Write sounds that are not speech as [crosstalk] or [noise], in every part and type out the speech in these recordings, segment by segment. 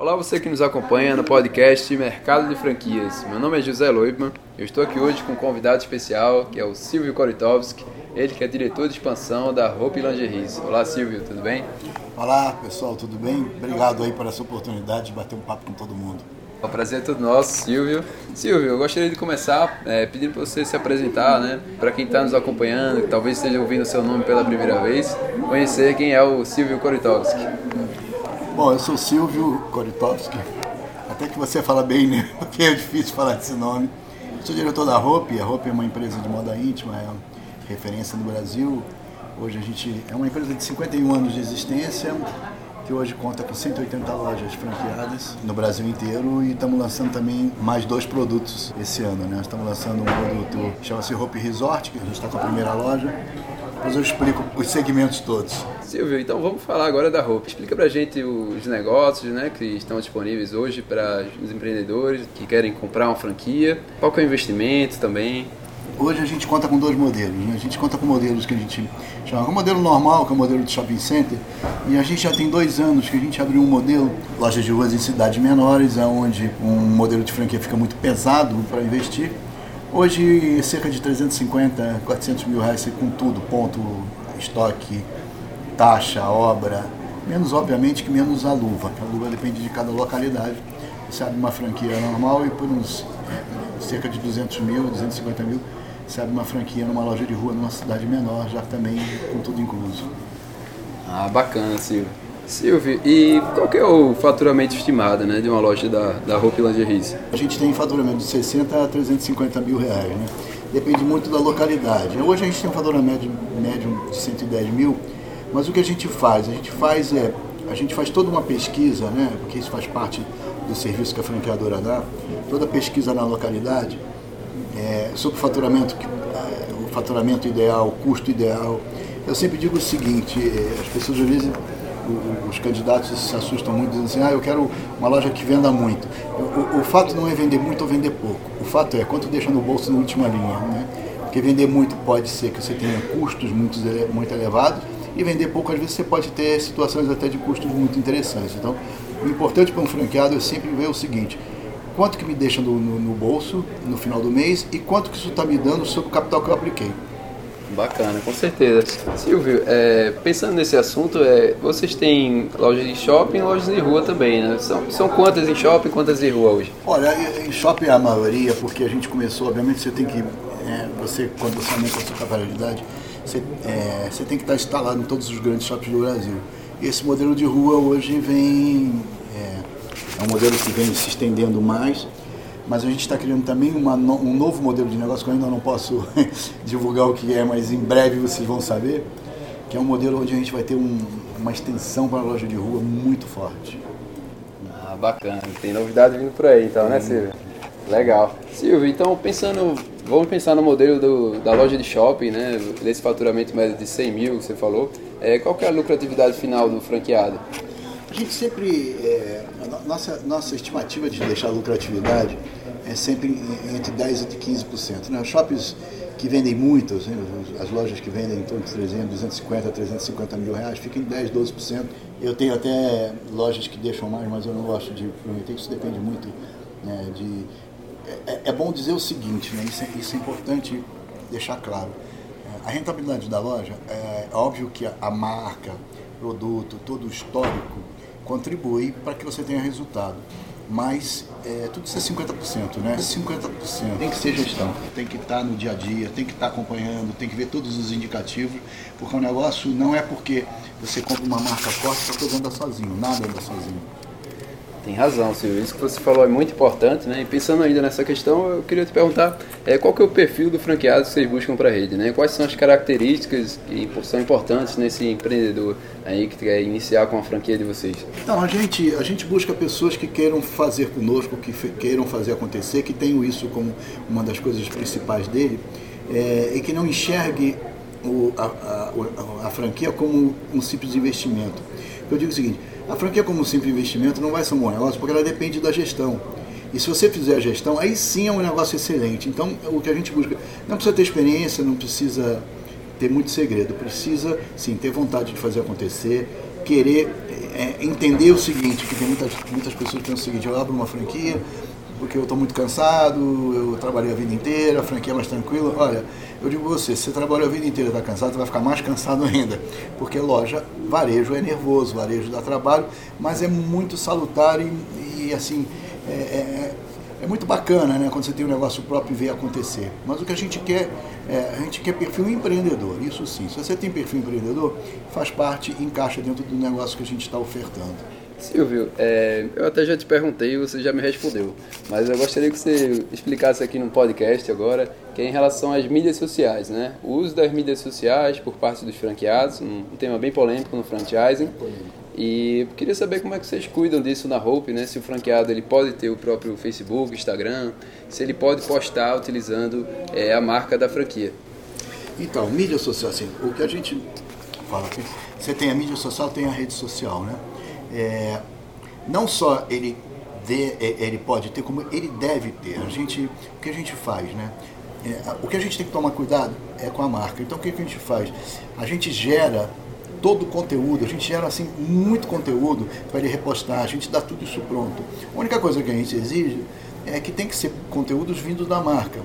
Olá, você que nos acompanha no podcast Mercado de Franquias. Meu nome é José Loibman. Eu estou aqui hoje com um convidado especial, que é o Silvio Koritovski, ele que é diretor de expansão da Hope Lingeries. Olá, Silvio, tudo bem? Olá, pessoal, tudo bem? Obrigado aí por essa oportunidade de bater um papo com todo mundo. O prazer é todo nosso, Silvio. Silvio, eu gostaria de começar é, pedindo para você se apresentar, né? Para quem está nos acompanhando, que talvez esteja ouvindo o seu nome pela primeira vez, conhecer quem é o Silvio Koritovski. Bom, eu sou Silvio Koritovski. Até que você fala bem, né? [laughs] Porque é difícil falar esse nome. Sou diretor da Hope. A Hope é uma empresa de moda íntima, é referência no Brasil. Hoje a gente é uma empresa de 51 anos de existência, que hoje conta com 180 lojas franqueadas no Brasil inteiro e estamos lançando também mais dois produtos esse ano. Né? Estamos lançando um produto que chama-se Hope Resort, que a gente está com a primeira loja. Depois eu explico os segmentos todos. Silvio, então vamos falar agora da roupa. Explica pra gente os negócios né, que estão disponíveis hoje para os empreendedores que querem comprar uma franquia. Qual que é o investimento também? Hoje a gente conta com dois modelos. Né? A gente conta com modelos que a gente chama o modelo normal, que é o modelo de shopping center. E a gente já tem dois anos que a gente abriu um modelo, lojas de ruas em cidades menores, onde um modelo de franquia fica muito pesado para investir. Hoje, cerca de 350, 400 mil reais com tudo, ponto, estoque, taxa, obra. Menos, obviamente, que menos a luva, que a luva depende de cada localidade. Você abre uma franquia normal e por uns é, cerca de 200 mil, 250 mil, você abre uma franquia numa loja de rua numa cidade menor, já também com tudo incluso. Ah, bacana, Silvio. Silvio, e qual que é o faturamento estimado né, de uma loja da, da Hope Lingeries? A gente tem faturamento de 60 a 350 mil reais, né? Depende muito da localidade. Hoje a gente tem um faturamento médio de 110 mil, mas o que a gente faz? A gente faz é, a gente faz toda uma pesquisa, né? Porque isso faz parte do serviço que a franqueadora dá, toda pesquisa na localidade é, sobre o faturamento, é, o faturamento ideal, o custo ideal. Eu sempre digo o seguinte, é, as pessoas às vezes os candidatos se assustam muito dizendo assim, ah, eu quero uma loja que venda muito. O, o, o, fato não é vender muito ou vender pouco. O fato é quanto deixa no bolso na última linha. Né? Porque vender muito pode ser que você tenha custos muito, muito elevados e vender pouco, às vezes, você pode ter situações até de custos muito interessantes. Então, o importante para um franqueado é sempre ver o seguinte, quanto que me deixa no, no, no bolso no final do mês e quanto que isso está me dando sobre o capital que eu apliquei. Bacana, com certeza. Silvio, é, pensando nesse assunto, é, vocês têm lojas de shopping e lojas de rua também, né? São, são quantas em shopping e quantas em rua hoje? Olha, em shopping é a maioria, porque a gente começou, obviamente você tem que, é, você quando você aumenta a sua capilaridade, você, é, você tem que estar instalado em todos os grandes shoppings do Brasil. E esse modelo de rua hoje vem, é, é um modelo que vem se estendendo mais, mas a gente está criando também uma, um novo modelo de negócio que eu ainda não posso [laughs] divulgar o que é, mas em breve vocês vão saber, que é um modelo onde a gente vai ter um, uma extensão para a loja de rua muito forte. Ah, bacana. Tem novidade vindo por aí então, né, Silvio? Legal. Silvio, então pensando, vamos pensar no modelo do, da loja de shopping, né? Desse faturamento médio de 100 mil que você falou. É, qual que é a lucratividade final do franqueado? A gente sempre, é, a nossa, nossa estimativa de deixar a lucratividade é sempre entre 10% e 15%. Né? Os shoppings que vendem muito, assim, as lojas que vendem em torno de 300, 250, 350 mil reais, ficam em 10%, 12%. Eu tenho até lojas que deixam mais, mas eu não gosto de prometer, isso depende muito né, de... É, é, bom dizer o seguinte, né, isso, é, isso é importante deixar claro. É, a rentabilidade da loja, é óbvio que a marca, produto, todo o histórico contribui para que você tenha resultado mas é, tudo isso é 50%, né? 50% tem que ser gestão, tem que estar no dia a dia, tem que estar acompanhando, tem que ver todos os indicativos, porque o negócio não é porque você compra uma marca forte que todo anda sozinho, nada anda sozinho. Tem razão, Silvio. Isso que você falou é muito importante, né? E pensando ainda nessa questão, eu queria te perguntar é, qual que é o perfil do franqueado que vocês buscam para a rede, né? Quais são as características que são importantes nesse empreendedor aí que quer iniciar com a franquia de vocês? Então, a gente, a gente busca pessoas que queiram fazer conosco, que queiram fazer acontecer, que tenham isso como uma das coisas principais dele é, e que não enxergue o, a, a, a franquia como um simples investimento. Eu digo o seguinte, a franquia como um simples investimento não vai ser um bom negócio porque ela depende da gestão. E se você fizer a gestão, aí sim é um negócio excelente. Então, o que a gente busca, não precisa ter experiência, não precisa ter muito segredo, precisa sim ter vontade de fazer acontecer, querer. É, entender o seguinte, que tem muitas, muitas pessoas que pensam o seguinte, eu abro uma franquia porque eu estou muito cansado, eu trabalhei a vida inteira, a franquia é mais tranquila. Olha, eu digo você, se você trabalhou a vida inteira e está cansado, você vai ficar mais cansado ainda. Porque loja, varejo é nervoso, varejo dá trabalho, mas é muito salutar e, e assim, é, é, é, muito bacana né, quando você tem um negócio próprio e vê acontecer. Mas o que a gente quer, é, a gente quer perfil empreendedor, isso sim. Se você tem perfil empreendedor, faz parte, encaixa dentro do negócio que a gente está ofertando. Silvio, é, eu até já te perguntei e você já me respondeu, mas eu gostaria que você explicasse aqui no podcast agora, que é em relação às mídias sociais, né? O uso das mídias sociais por parte dos franqueados, um tema bem polêmico no franchising. E queria saber como é que vocês cuidam disso na Hope, né? Se o franqueado ele pode ter o próprio Facebook, Instagram, se ele pode postar utilizando é, a marca da franquia. Então, mídia social, assim, o que a gente fala aqui, você tem a mídia social, tem a rede social, né? É, não só ele, de, é, ele pode ter, como ele deve ter. A gente, o que a gente faz, né? É, o que a gente tem que tomar cuidado é com a marca. Então o que, que a gente faz? A gente gera todo o conteúdo, a gente gera assim muito conteúdo para ele repostar, a gente dá tudo isso pronto. A única coisa que a gente exige é que tem que ser conteúdos vindos da marca.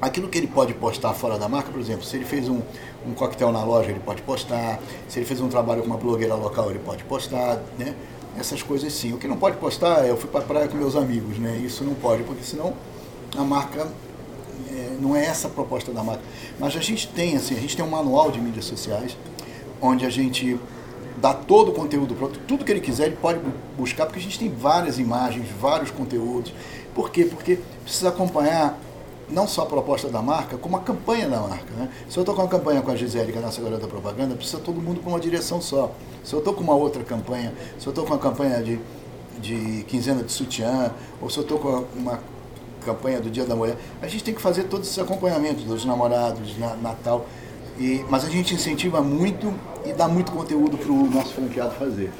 Aquilo que ele pode postar fora da marca, por exemplo, se ele fez um, um coquetel na loja, ele pode postar. Se ele fez um trabalho com uma blogueira local, ele pode postar, né? Essas coisas sim. O que não pode postar é eu fui para a praia com meus amigos, né? Isso não pode, porque senão a marca é, não é essa a proposta da marca. Mas a gente tem assim, a gente tem um manual de mídias sociais onde a gente dá todo o conteúdo pronto, tudo que ele quiser ele pode buscar, porque a gente tem várias imagens, vários conteúdos. Por quê? Porque precisa acompanhar não só a proposta da marca, como a campanha da marca. Né? Se eu estou com uma campanha com a Gisele, que é a nossa garota propaganda, precisa todo mundo com uma direção só. Se eu estou com uma outra campanha, se eu estou com uma campanha de, de quinzena de sutiã, ou se eu estou com uma campanha do Dia da Mulher, a gente tem que fazer todos esses acompanhamentos dos namorados, na, Natal. E, mas a gente incentiva muito e dá muito conteúdo para o nosso franqueado fazer.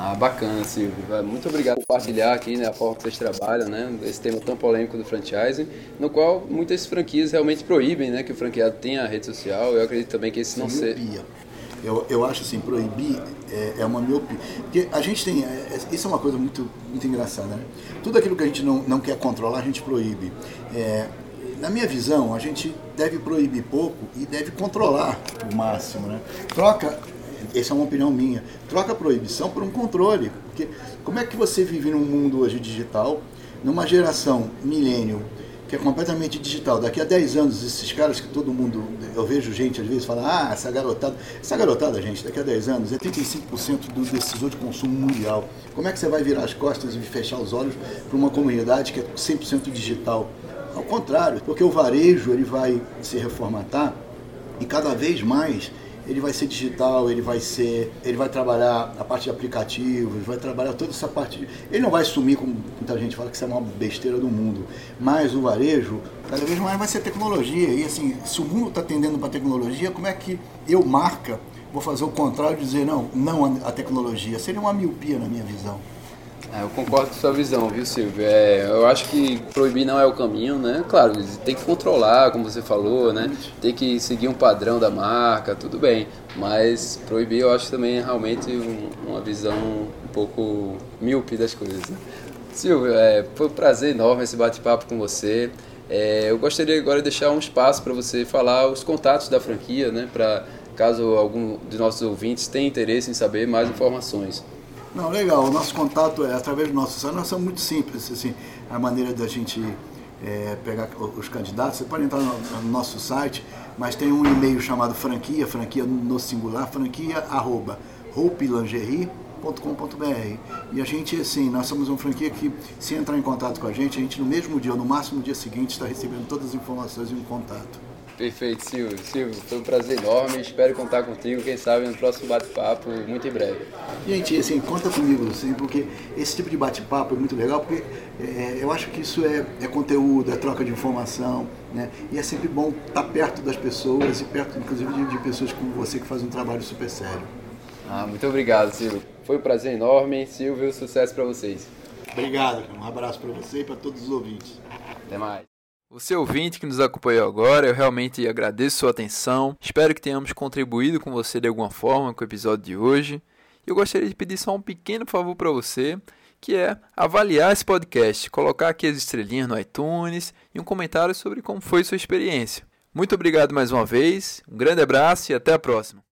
Ah, bacana, Silvio. Muito obrigado por compartilhar aqui né, a forma que vocês trabalham, né, esse tema tão polêmico do franchising, no qual muitas franquias realmente proíbem né, que o franqueado tenha rede social. Eu acredito também que esse não seja. Eu, eu acho assim, proibir é, é, uma miopia. Porque a gente tem. É, é, isso é uma coisa muito, muito engraçada, né? Tudo aquilo que a gente não, não quer controlar, a gente proíbe. É, na minha visão, a gente deve proibir pouco e deve controlar o máximo, né? Troca essa é uma opinião minha. Troca a proibição por um controle. Porque como é que você vive num mundo hoje digital, numa geração milênio, que é completamente digital. Daqui a 10 anos, esses caras que todo mundo, eu vejo gente às vezes falar, ah, essa garotada, essa garotada, gente, daqui a 10 anos é 35% do decisor de consumo mundial. Como é que você vai virar as costas e fechar os olhos para uma comunidade que é 100% digital? Ao contrário, porque o varejo ele vai se reformatar e cada vez mais ele vai ser digital, ele vai ser, ele vai trabalhar a parte de aplicativos, vai trabalhar toda essa parte. De, ele não vai sumir como muita gente fala que isso é uma besteira do mundo, mas o varejo cada vez mais vai ser tecnologia e assim, se o mundo está tendendo para tecnologia, como é que eu marca vou fazer o contrário e dizer não, não a tecnologia? Seria uma miopia na minha visão. É, eu concordo com sua visão, viu, Silvio? É, eu acho que proibir não é o caminho, né? Claro, tem que controlar, como você falou, né? Tem que seguir um padrão da marca, tudo bem. Mas proibir eu acho também realmente um, uma visão um pouco míope das coisas. Né? Silvio, é, foi um prazer enorme esse bate-papo com você. É, eu gostaria agora de deixar um espaço para você falar os contatos da franquia, né? Para caso algum de nossos ouvintes tenha interesse em saber mais informações. Não, legal. O nosso contato é através do nosso site. Nós somos muito simples, assim, a maneira da gente é, pegar os candidatos. Você pode entrar no, no, nosso site, mas tem um e-mail chamado franquia, franquia no singular, franquia arroba hopelingerie.com.br. E a gente, assim, nós somos uma franquia que, se entrar em contato com a gente, a gente no mesmo dia ou no máximo no dia seguinte está recebendo todas as informações e um contato. Perfeito, Silvio. Silvio, foi um prazer enorme. Espero contar contigo, quem sabe, no próximo bate-papo, muito em breve. Gente, assim, conta comigo, assim, porque esse tipo de bate-papo é muito legal, porque é, eu acho que isso é, é, conteúdo, é troca de informação, né? E é sempre bom estar perto das pessoas e perto, inclusive, de, de pessoas como você que faz um trabalho super sério. Ah, muito obrigado, Silvio. Foi um prazer enorme. Silvio, sucesso para vocês. Obrigado, um abraço para você e para todos os ouvintes. Até mais. Você ouvinte que nos acompanhou agora, eu realmente agradeço sua atenção. Espero que tenhamos contribuído com você de alguma forma com o episódio de hoje. Eu gostaria de pedir só um pequeno favor para você, que é avaliar esse podcast, colocar aqui as estrelinhas no iTunes e um comentário sobre como foi sua experiência. Muito obrigado mais uma vez, um grande abraço e até a próxima.